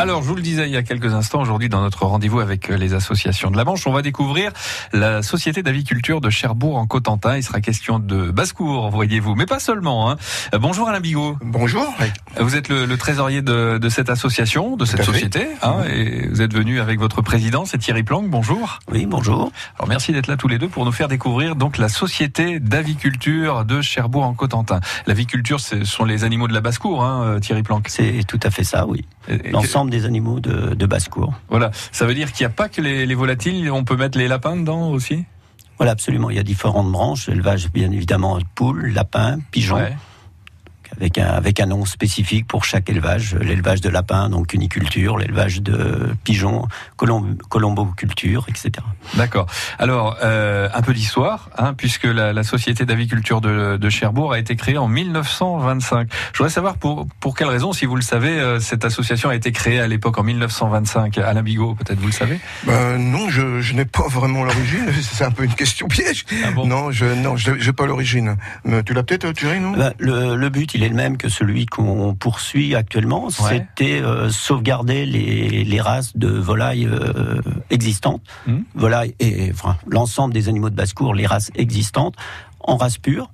Alors, je vous le disais il y a quelques instants, aujourd'hui, dans notre rendez-vous avec euh, les associations de la Manche, on va découvrir la Société d'aviculture de Cherbourg en Cotentin. Il sera question de basse-cour, voyez-vous, mais pas seulement. Hein. Euh, bonjour Alain Bigot. Bonjour. Vous êtes le, le trésorier de, de, cette association, de cette société, hein, et vous êtes venu avec votre président, c'est Thierry Planck. Bonjour. Oui, bonjour. Alors, merci d'être là tous les deux pour nous faire découvrir donc la Société d'aviculture de Cherbourg en Cotentin. L'aviculture, ce sont les animaux de la basse-cour, hein, euh, Thierry Planck. C'est tout à fait ça, oui. L'ensemble des animaux de, de basse-cour. Voilà, ça veut dire qu'il n'y a pas que les, les, volatiles, on peut mettre les lapins dedans aussi? Voilà, absolument. Il y a différentes branches, élevage bien évidemment poules, lapins, pigeons. Ouais avec un, avec un nom spécifique pour chaque élevage. L'élevage de lapins, donc cuniculture, l'élevage de pigeons, colomb, colomboculture, etc. D'accord. Alors, euh, un peu d'histoire, hein, puisque la, la Société d'aviculture de, de, Cherbourg a été créée en 1925. Je voudrais savoir pour, pour quelle raison, si vous le savez, euh, cette association a été créée à l'époque en 1925. Alain Bigot, peut-être vous le savez? Ben, Non, je, je n'ai pas vraiment l'origine. C'est un peu une question piège. Ah bon? Non, je non, n'ai pas l'origine. Tu l'as peut-être, Thierry, non? Ben, le, le but, il est le même que celui qu'on poursuit actuellement. Ouais. C'était euh, sauvegarder les, les, races de volailles euh, existantes, mmh. volailles et enfin, l'ensemble des animaux de basse-cour, les races existantes, en race pure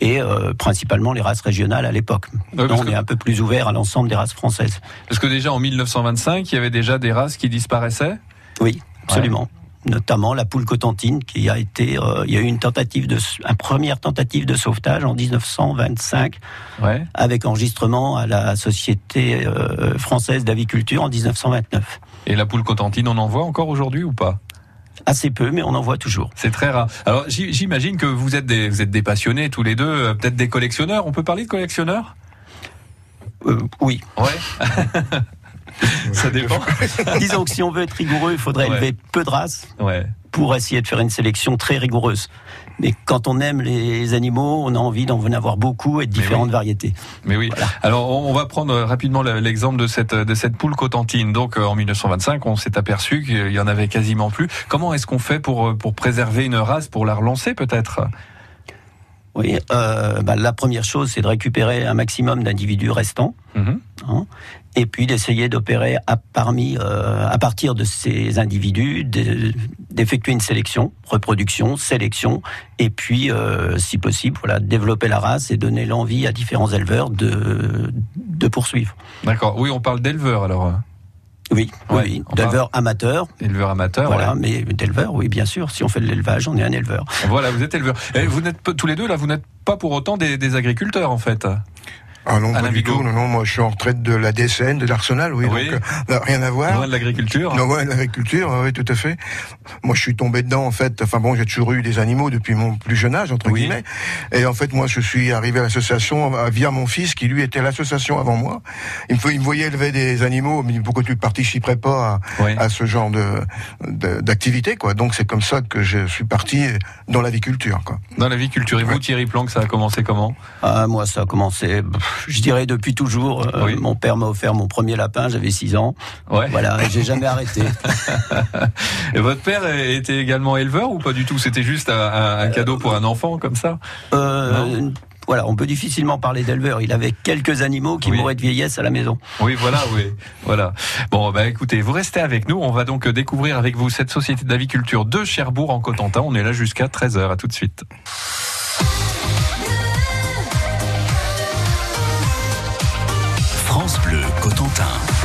et euh, principalement les races régionales à l'époque. Ouais, on que... est un peu plus ouvert à l'ensemble des races françaises. Parce que déjà en 1925, il y avait déjà des races qui disparaissaient? Oui, absolument. Ouais notamment la poule cotentine qui a été euh, il y a eu une tentative de une première tentative de sauvetage en 1925 ouais. avec enregistrement à la société euh, française d'aviculture en 1929. Et la poule cotentine on en voit encore aujourd'hui ou pas? Assez peu, mais on en voit toujours. C'est très rare. Alors j'imagine que vous êtes des vous êtes des passionnés tous les deux, euh, peut-être des collectionneurs. On peut parler de collectionneurs? Euh, Oui. Ouais. Ça dépend. Disons que si on veut être rigoureux, il faudrait ouais. élever peu de races ouais. pour essayer de faire une sélection très rigoureuse. Mais quand on aime les animaux, on a envie d'en avoir beaucoup et de différentes oui. variétés. Mais oui. Voilà. Alors on va prendre rapidement l'exemple de cette de cette poule cotentine. Donc en 1925, on s'est aperçu qu'il y en avait quasiment plus. Comment est-ce qu'on fait pour pour préserver une race, pour la relancer peut-être? Oui, euh, bah, la première chose, c'est de récupérer un maximum d'individus restants, -hmm. hein, et puis d'essayer d'opérer à, parmi, euh, à partir de ces individus, d'effectuer une sélection, reproduction, sélection, et puis, euh, si possible, voilà, développer la race et donner l'envie à différents éleveurs de, de poursuivre. D'accord. Oui, on parle d'éleveurs alors. Oui, ouais, oui, d'éleveur amateur. Éleveur amateur, voilà, ouais. mais d'éleveur, oui, bien sûr. Si on fait de l'élevage, on est un éleveur. Voilà, vous êtes éleveur. Et vous n'êtes tous les deux là, vous n'êtes pas pour autant des, des agriculteurs en fait. Ah non, pas du tout. Non, non, moi je suis en retraite de la DSN, de l'Arsenal, oui, oui. donc euh, rien à voir. Loin de l'agriculture. Non, ouais, l'agriculture, oui, tout à fait. Moi je suis tombé dedans en fait. Enfin bon, j'ai toujours eu des animaux depuis mon plus jeune âge entre oui. guillemets. Et en fait, moi je suis arrivé à l'association via mon fils qui lui était à l'association avant moi. Il me, il me voyait élever des animaux, mais pourquoi tu ne participerais pas à, oui. à ce genre de d'activité quoi. Donc c'est comme ça que je suis parti dans l'aviculture quoi. Dans l'aviculture. Et vous, Thierry Planck, ça a commencé comment? Ah, Moi, ça a commencé, je dirais depuis toujours. Euh, oui. Mon père m'a offert mon premier lapin, j'avais 6 ans. Ouais. Voilà, j'ai jamais arrêté. et votre père était également éleveur ou pas du tout? C'était juste un, un, cadeau pour un enfant comme ça? Euh, voilà, on peut difficilement parler d'éleveur. Il avait quelques animaux qui oui. mouraient de vieillesse à la maison. Oui, voilà, oui, voilà. Bon, bah écoutez, vous restez avec nous. On va donc découvrir avec vous cette société d'aviculture de Cherbourg en Cotentin. On est là jusqu'à 13h. À tout de suite. Cotentin.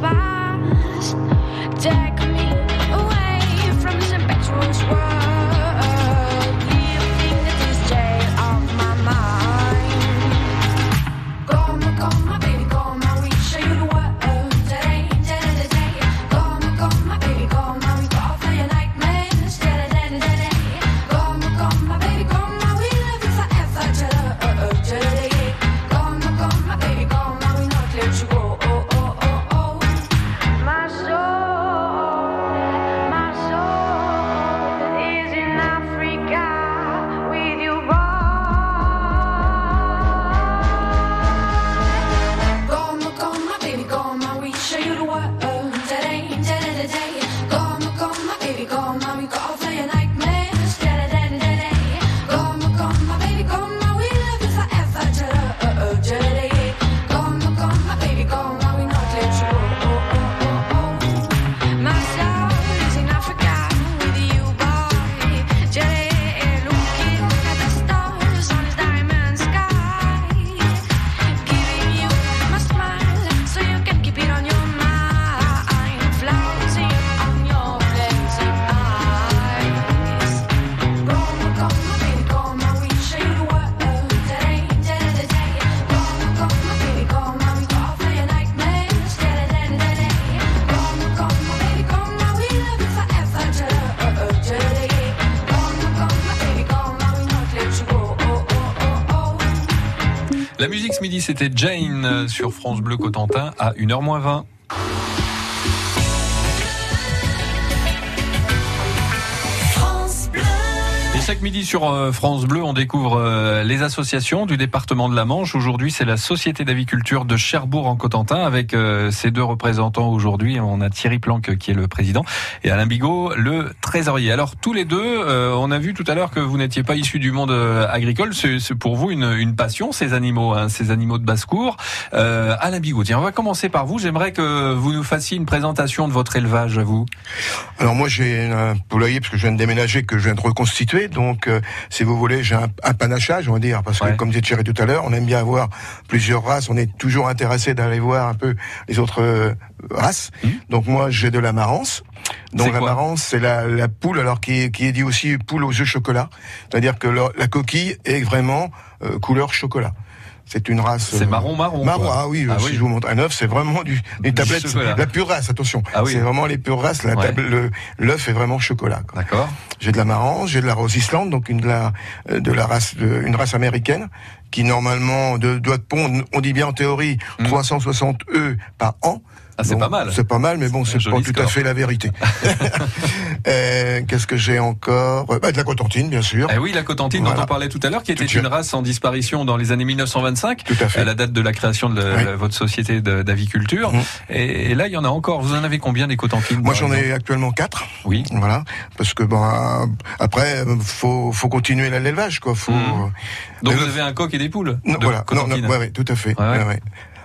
Bye. La musique ce midi, c'était Jane sur France Bleu Cotentin à 1h chaque midi sur euh, France Bleu, on découvre euh, les associations du département de la Manche. Aujourd'hui, c'est la Société d'aviculture de Cherbourg en Cotentin avec euh, ses deux représentants aujourd'hui. On a Thierry Planck qui est le président et Alain Bigot le trésorier. Alors tous les deux, on a vu tout à l'heure que vous n'étiez pas issus du monde agricole. C'est pour vous une, passion ces animaux, hein, ces animaux de basse-cour. Alain Bigot, tiens, on va commencer par vous. J'aimerais que vous nous fassiez une présentation de votre élevage vous. Alors moi j'ai un poulailler parce que je viens de déménager, que je viens de reconstituer. Donc, euh, si vous voulez, j'ai un, panachage, on va dire, parce que comme disait Thierry tout à l'heure, on aime bien avoir plusieurs races. On est toujours intéressé d'aller voir un peu les autres euh, races. Mmh. Donc moi, j'ai de la marance. Donc la marance, c'est la, la, poule, alors qui est, qui est dit aussi poule aux œufs chocolat. C'est-à-dire que la coquille est vraiment euh, couleur chocolat. C'est une race. C'est marron, marron. Marron, ah oui, ah si je vous montre un œuf, c'est vraiment du, une tablette, la pure race, attention. Ah oui. C'est vraiment les pures races, la l'œuf est vraiment chocolat. D'accord. J'ai de la marance, j'ai de la Rose Island, donc une de la, euh, de la race, de, une race américaine, qui normalement de, doit pondre, on dit bien en théorie, 360 mmh. œufs par an. Ah, c'est pas mal. C'est pas mal, mais bon, c'est pas tout à fait la vérité. Euh, qu'est-ce que j'ai encore? Bah, De la cotentine, bien sûr. Eh oui, la cotentine dont on parlait tout à l'heure, qui était une race en disparition dans les années 1925, tout à, fait. à la date de la création de, votre société d'aviculture. Mmh. Et, là, il y en a encore. Vous en avez combien des cotentines Moi, j'en ai actuellement quatre. Oui. Voilà, parce que bon, après, faut faut continuer l'élevage, quoi. Faut. Mmh. Donc vous avez un coq et des poules. Non, voilà. Non, non, ouais, tout à fait.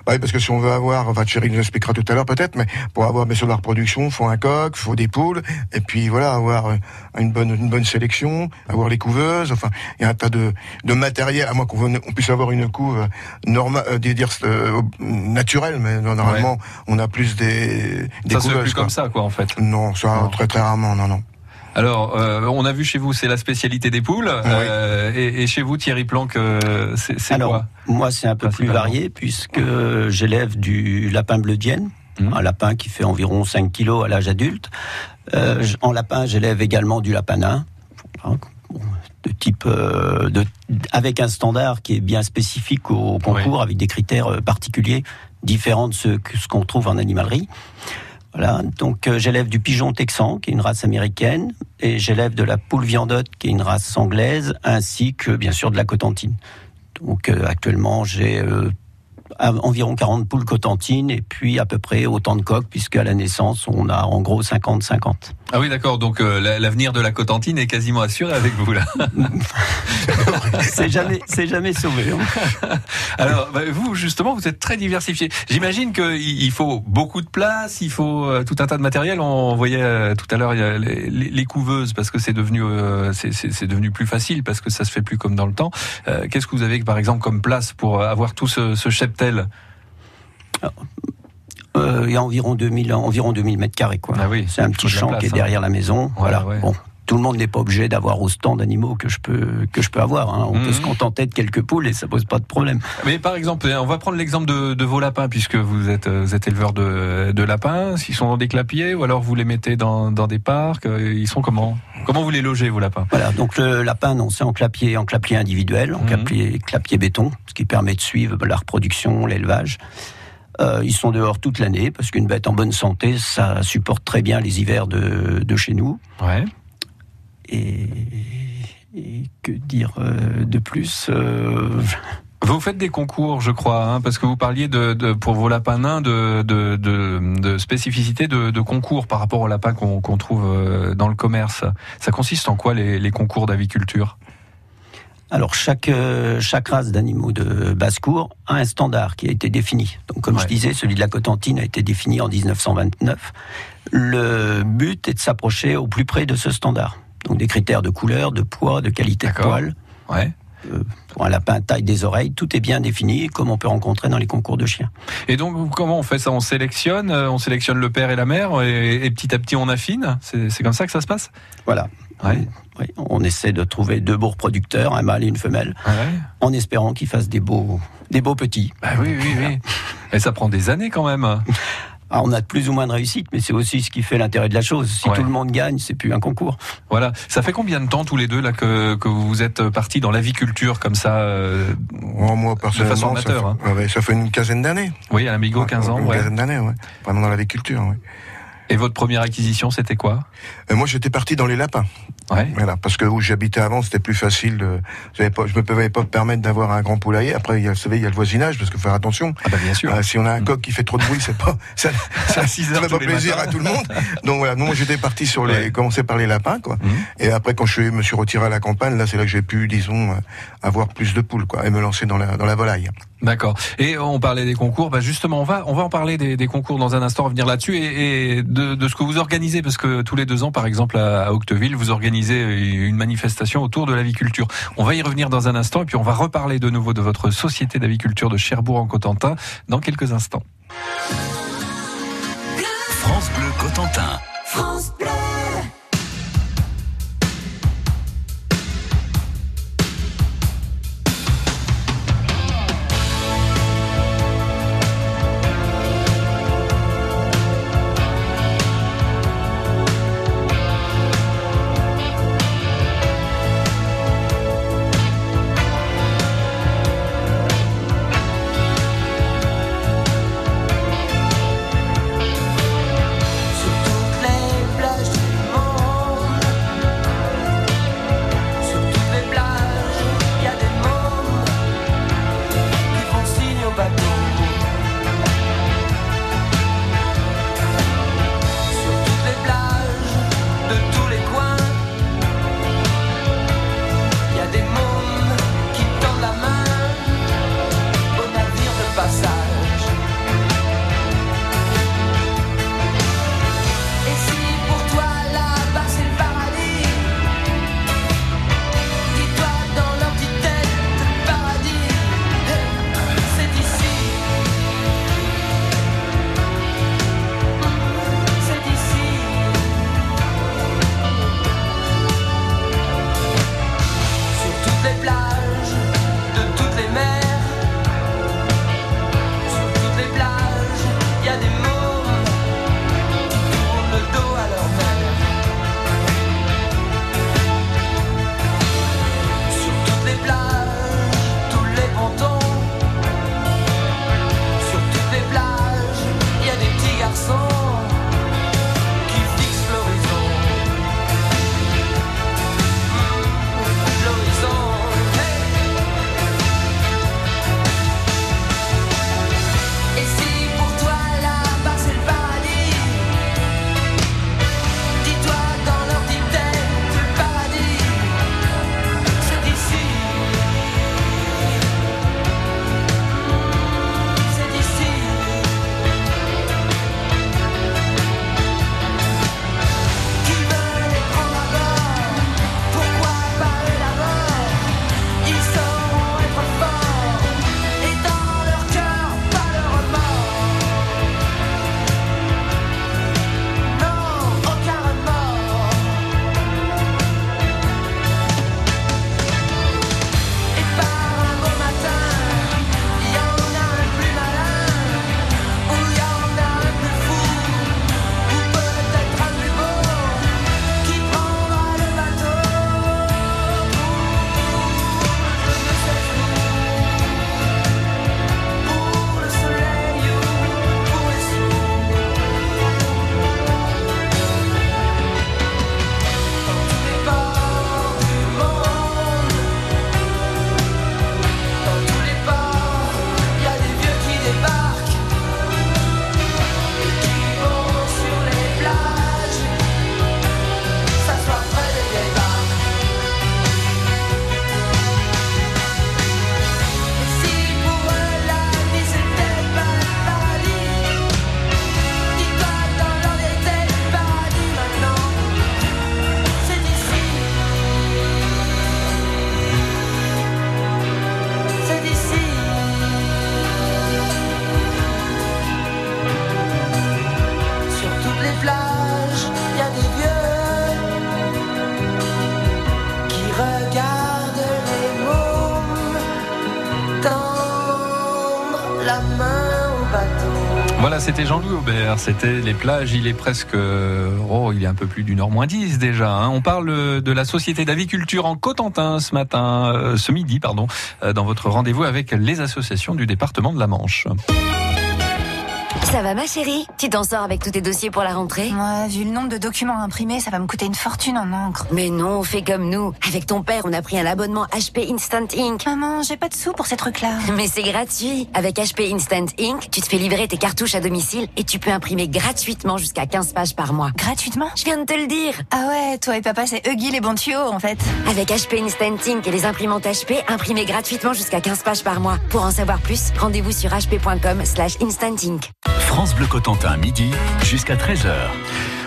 Bah oui, parce que si on veut avoir, enfin Thierry nous expliquera tout à l'heure peut-être, mais pour avoir bien sûr de la reproduction, faut un coq, faut des poules, et puis voilà, avoir euh, une bonne une bonne sélection, avoir les couveuses, enfin il y a un tas de, de matériel, à moins qu'on puisse avoir une couve normale, euh, dire euh, naturelle, mais normalement on a plus des, des ça couveuses. Ça plus comme ça quoi en fait. Non, ça très très rarement, non non. Alors, euh, on a vu chez vous, c'est la spécialité des poules. Euh, et, chez vous, Thierry Planck, euh, c'est quoi Moi, c'est un peu plus varié puisque j'élève du lapin bleu dienne, mmh. un lapin qui fait environ 5 kilos à l'âge adulte. en lapin, j'élève également du lapin nain, de type de, avec un standard qui est bien spécifique au concours, avec des critères particuliers, différents de ce, ce qu'on trouve en animalerie. Voilà, donc euh, j'élève du pigeon texan, qui est une race américaine, et j'élève de la poule viandotte, qui est une race anglaise, ainsi que bien sûr de la cotentine. Donc euh, actuellement, j'ai euh, environ 40 poules cotentines et puis à peu près autant de coques, puisque à la naissance, on a en gros 50-50. Ah oui, d'accord. Donc euh, l'avenir de la cotentine est quasiment assuré avec vous là. c'est jamais, c'est jamais sauvé. Hein. Alors bah, vous justement, vous êtes très diversifié. J'imagine qu'il faut beaucoup de place, il faut euh, tout un tas de matériel. On voyait euh, tout à l'heure les, les, couveuses parce que c'est devenu, c'est devenu plus facile parce que ça se fait plus comme dans le temps. Qu'est-ce que vous avez par exemple comme place pour avoir tout ce, ce cheptel il y a environ 2000, environ 2000 mètres carrés, quoi. Ah oui, c'est un petit champ qui est derrière la maison. voilà. Bon, tout le monde n'est pas obligé d'avoir autant d'animaux que je peux que je peux avoir. Hein. On peut mhm. se contenter de quelques poules et ça pose pas de problème. Mais par exemple, on va prendre l'exemple de, vos lapins puisque vous êtes vous êtes éleveur de, de lapins. S'ils sont dans des clapiers ou alors vous les mettez dans, dans des parcs, euh, ils sont comment? Comment vous les logez vos lapins? Voilà, donc le lapin, non, c'est en clapier en clapier individuel, en clapier clapier béton, ce qui permet de suivre la reproduction, l'élevage. Euh, ils sont dehors toute l'année parce qu'une bête en bonne santé, ça supporte très bien les hivers de, de chez nous. Ouais. Et, que dire euh, de plus euh, Vous faites des concours, je crois, hein, parce que vous parliez de, pour vos lapins nains de, de, de, spécificité de, concours par rapport aux lapins qu'on trouve euh, dans le commerce. Ça consiste en quoi les, concours d'aviculture? Alors chaque chaque race d'animaux de basse-cour a un standard qui a été défini. Donc comme je disais, celui de la Cotentine a été défini en 1929. Le but est de s'approcher au plus près de ce standard. Donc des critères de couleur, de poids, de qualité de poil. Ouais. Euh, pour un lapin, taille des oreilles, tout est bien défini, comme on peut rencontrer dans les concours de chiens. Et donc, comment on fait ça? On sélectionne, euh, on sélectionne le père et la mère, et, petit à petit on affine? C'est comme ça que ça se passe? Voilà. Ouais. On essaie de trouver deux beaux reproducteurs, un mâle et une femelle, en espérant qu'ils fassent des beaux, des beaux petits. Bah oui, oui, oui. Et ça prend des années quand même. On a plus ou moins de réussite, mais c'est aussi ce qui fait l'intérêt de la chose. Si tout le monde gagne, c'est plus un concours. Voilà. Ça fait combien de temps tous les deux là que, que vous êtes partis dans l'aviculture comme ça euh, Moi, personnellement, de façon amateur, ça, fait, hein. ça fait une quinzaine d'années. Oui, à l'Amigo, 15 ans. Une quinzaine d'années, ouais. Vraiment dans l'aviculture, oui. Et votre première acquisition, c'était quoi? Euh, Moi, j'étais parti dans les lapins. Ouais. Voilà, parce que où j'habitais avant, c'était plus facile. De... Je ne me pouvais pas me permettre d'avoir un grand poulailler. Après, il y a, vous savez, il y a le voisinage, parce qu'il faut faire attention. Ah bah bien sûr. Euh, si on a un coq qui fait trop de bruit, c'est pas ça, ça, ça pas plaisir à tout le monde. Donc voilà, moi j'étais parti sur les, commencer par les lapins, quoi. Mhm. Et après, quand je me suis retiré à la campagne, là, c'est là que j'ai pu, disons, euh, avoir plus de poules, quoi, et me lancer dans la dans la volaille. D'accord. Et on parlait des concours. Bah justement, on va on va en parler des, des concours dans un instant, revenir là-dessus et, et de, de, ce que vous organisez, parce que tous les deux ans, par exemple à, Octeville, vous organisez une manifestation autour de l'aviculture. On va y revenir dans un instant et puis on va reparler de nouveau de votre société d'aviculture de Cherbourg en Cotentin dans quelques instants. France Bleu Cotentin. France la main au bateau. Voilà, c'était Jean-Louis Aubert, c'était les plages, il est presque, euh, oh, il est un peu plus d'une heure moins dix déjà. Hein. On parle de la société d'aviculture en Cotentin ce matin, euh, ce midi, pardon, euh, dans votre rendez-vous avec les associations du département de la Manche. Ça va ma chérie Tu t'en sors avec tous tes dossiers pour la rentrée Moi, vu le nombre de documents imprimés, ça va me coûter une fortune en encre. Mais non, fais comme nous. Avec ton père, on a pris un abonnement HP Instant Ink. Maman, j'ai pas de sous pour ces trucs-là. Mais c'est gratuit. Avec HP Instant Ink, tu te fais livrer tes cartouches à domicile et tu peux imprimer gratuitement jusqu'à 15 pages par mois. Gratuitement Je viens de te le dire. Ah ouais, toi et papa, c'est Huggy les bons tuyaux, en fait. Avec HP Instant Ink et les imprimantes HP, imprimez gratuitement jusqu'à 15 pages par mois. Pour en savoir plus, rendez-vous sur hp.com slash instant ink. France Bleu Cotentin, midi jusqu'à 13h.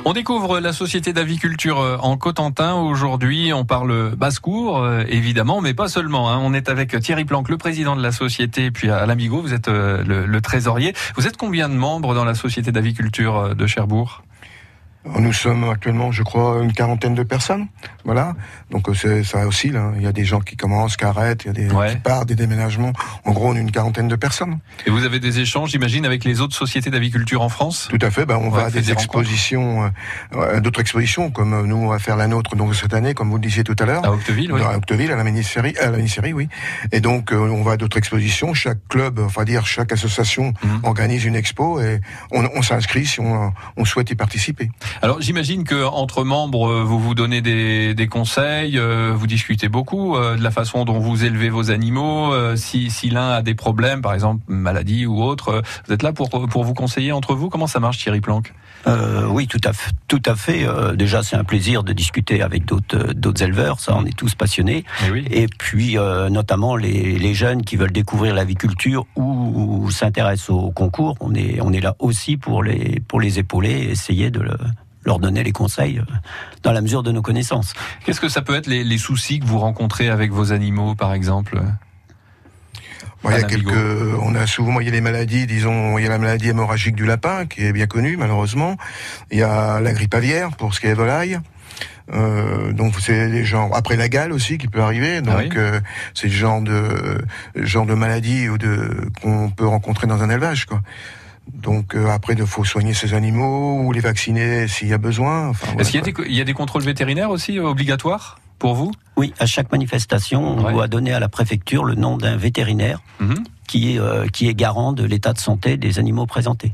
On découvre la société d'aviculture euh, en Cotentin. Aujourd'hui, on parle basse-cour, euh, évidemment, mais pas seulement. Hein. On est avec Thierry Planck, le président de la société, puis à l'Amigo, vous êtes euh, le, trésorier. Vous êtes combien de membres dans la société d'aviculture de Cherbourg? Nous sommes actuellement, je crois, une quarantaine de personnes. Voilà. Donc euh, ça oscille. Hein. Il y a des gens qui commencent, qui arrêtent, il y a des qui partent, des déménagements. En gros, on est une quarantaine de personnes. Et vous avez des échanges, j'imagine, avec les autres sociétés d'aviculture en France? Tout à fait. Ben, on va à des, expositions, euh, d'autres expositions, comme euh, nous on va faire la nôtre donc cette année, comme vous le disiez tout à l'heure. À Octeville, oui. À Octeville, à la mini-série, à la mini-série, oui. Et donc on va à d'autres expositions. Chaque club, enfin dire chaque association mhm. organise une expo et on, on s'inscrit si on, on souhaite y participer. Alors j'imagine que entre membres, euh, vous vous donnez des, des conseils, euh, vous discutez beaucoup euh, de la façon dont vous élevez vos animaux. Si, si l'un a des problèmes, par exemple maladie ou autre, vous êtes là pour pour vous conseiller entre vous. Comment ça marche, Thierry Planck? Oui, tout à fait. Tout à fait. déjà, c'est un plaisir de discuter avec d'autres d'autres éleveurs. Ça, on est tous passionnés. Et, oui. Et puis, notamment les, les jeunes qui veulent découvrir l'aviculture ou, ou s'intéressent au concours. On est on est là aussi pour les pour les épauler, essayer de le leur donner les conseils euh, dans la mesure de nos connaissances. Qu'est-ce que ça peut être les, soucis que vous rencontrez avec vos animaux, par exemple? Il y a quelques, on a souvent, il y a les maladies, disons, il y a la maladie hémorragique du lapin qui est bien connue malheureusement. Il y a la grippe aviaire pour ce qui est volaille. Euh, donc c'est des gens après la gale aussi qui peut arriver. Ah donc euh, c'est le genre de genre de maladie ou de qu'on peut rencontrer dans un élevage quoi. Donc euh, après, il faut soigner ces animaux ou les vacciner s'il y a besoin. Est-ce qu'il y, a des contrôles vétérinaires aussi euh, obligatoires pour vous? Oui, à chaque manifestation, on doit donner à la préfecture le nom d'un vétérinaire mhm. qui, est, euh, qui est garant de l'état de santé des animaux présentés.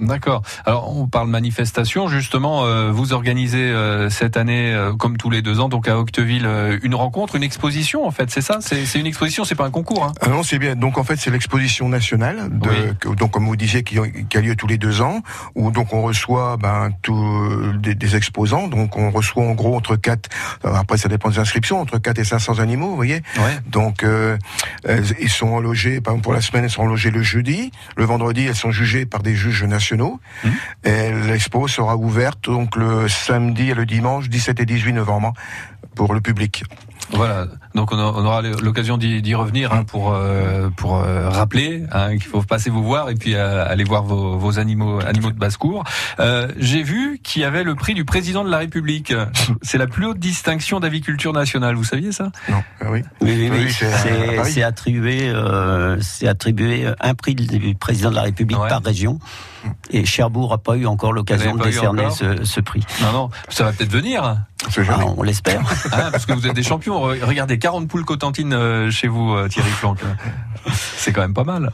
D'accord. Alors on parle manifestation justement. Euh, vous organisez euh, cette année, euh, comme tous les deux ans, donc à Octeville, une rencontre, une exposition en fait. C'est ça? C'est une exposition, c'est pas un concours. Hein? Ah non, c'est bien. Donc en fait, c'est l'exposition nationale, de, donc comme vous disiez, qui, qui, a lieu tous les deux ans, où donc on reçoit ben tous des, des, exposants. Donc on reçoit en gros entre 4 Après, ça dépend des inscriptions, entre 4 et 500 animaux, vous voyez? Ouais. Donc ils sont logés. Par exemple, pour la semaine, ils sont logés le jeudi. Le vendredi, elles sont jugées par des juges nationaux Mmh. Et l'expo sera ouverte donc le samedi et le dimanche 17 et 18 novembre pour le public. Voilà, donc on aura l'occasion d'y revenir hein, pour euh, pour euh, rappeler hein, qu'il faut passer vous voir et puis euh, aller voir vos, vos, animaux animaux de basse cour. J'ai vu qu'il y avait le prix du président de la République. C'est la plus haute distinction d'aviculture nationale. Vous saviez ça? Non. Ah oui. Oui, oui, c'est attribué c'est attribué un prix du président de la République par région. Et Cherbourg n'a pas eu encore l'occasion de décerner ce, ce, prix. Non, non, ça va peut-être venir. Ah, on l'espère. Ah, parce que vous êtes des champions. Regardez, 40 poules cotentines euh, chez vous, euh, Thierry Planck. C'est quand même pas mal.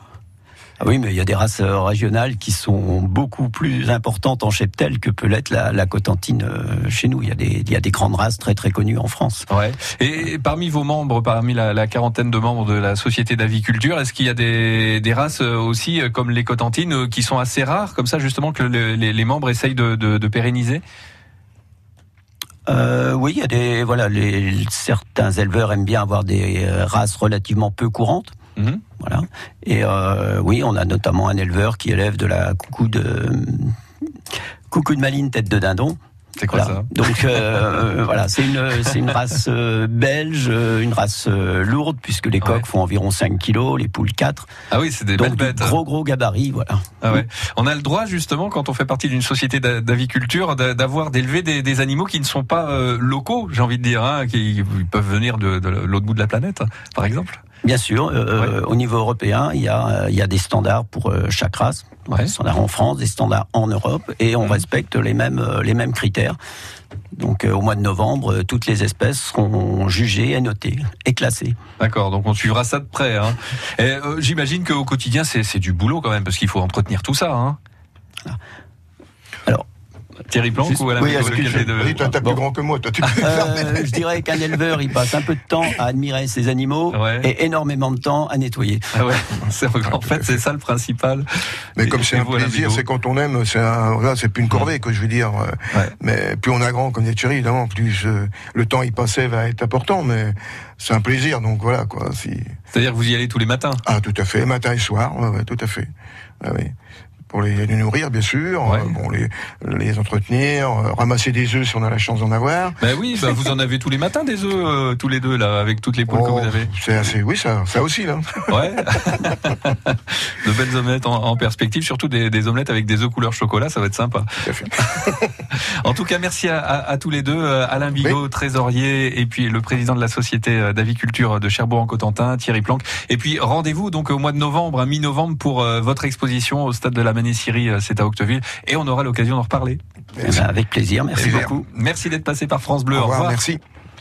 Ah oui, mais il y a des races euh, régionales qui sont beaucoup plus importantes en cheptel que peut l'être la, la, cotentine chez nous. Il y, a des, il y a des grandes races très très connues en France. Ouais. Et parmi vos membres, parmi la, la quarantaine de membres de la société d'aviculture, est-ce qu'il y a des, des, races aussi comme les cotentines qui sont assez rares, comme ça justement que les, les, membres essayent de, de, de pérenniser? Euh, oui, il y a des voilà, les, certains éleveurs aiment bien avoir des euh, races relativement peu courantes. Mhm. Voilà. Et euh, oui, on a notamment un éleveur qui élève de la coucou de coucou de maline tête de dindon. C'est quoi ça Donc euh, voilà, c'est une une race euh, belge, euh, une race lourde puisque les coqs font environ 5 kilos, les poules 4. Ah oui, c'est des belles bêtes. Gros gros gabarit, voilà. Ah ouais. On a le droit justement quand on fait partie d'une société d'aviculture d'avoir d'élever des, des, animaux qui ne sont pas locaux, j'ai envie de dire, hein, qui peuvent venir de, de l'autre bout de la planète, par exemple. Bien sûr, euh, au niveau européen, il y a, il y a des standards pour chaque race. Des standards en France, des standards en Europe, et on mmh. respecte les mêmes, les mêmes critères. Donc au mois de novembre, toutes les espèces seront jugées et notées et classées. D'accord, donc on suivra ça de près. Hein. J'imagine qu'au quotidien, c'est du boulot quand même, parce qu'il faut entretenir tout ça. Hein. Thierry Planck ou Alain Oui, de... toi, t'es plus grand que moi, toi, tu peux euh, Je dirais qu'un éleveur, il passe un peu de temps à admirer ses animaux et énormément de temps à nettoyer. Ah ouais. en fait, c'est ça le principal. Mais comme c'est un plaisir, c'est quand on aime, c'est un, c'est plus une corvée, que je veux dire. Mais plus on a grand, comme dit Thierry, évidemment, plus euh, le temps y passait va être important, mais c'est un plaisir, donc voilà, quoi. Si... C'est-à-dire que vous y allez tous les matins Ah, tout à fait, matin et soir, ouais, tout à fait. Ah, oui pour les, nourrir, bien sûr, euh, bon, les, les entretenir, euh, ramasser des œufs si on a la chance d'en avoir. Ben oui, bah vous en avez tous les matins des œufs, euh, tous les deux là, avec toutes les poules que vous oh, avez. C'est assez, oui, ça, ça aussi là. Ouais. de belles omelettes en, perspective, surtout des, des, omelettes avec des œufs couleur chocolat, ça va être sympa. en tout cas, merci à, à, tous les deux, Alain Bigot, trésorier, et puis le président de la société d'aviculture de Cherbourg-en-Cotentin, Thierry Planck. Et puis rendez-vous donc au mois de novembre, à mi-novembre, pour votre exposition au stade de la Syrie, euh, c'est à Octeville, et on aura l'occasion d'en reparler. Eh ben, avec plaisir, merci beaucoup. Merci d'être passé par France Bleu. Au revoir. Merci.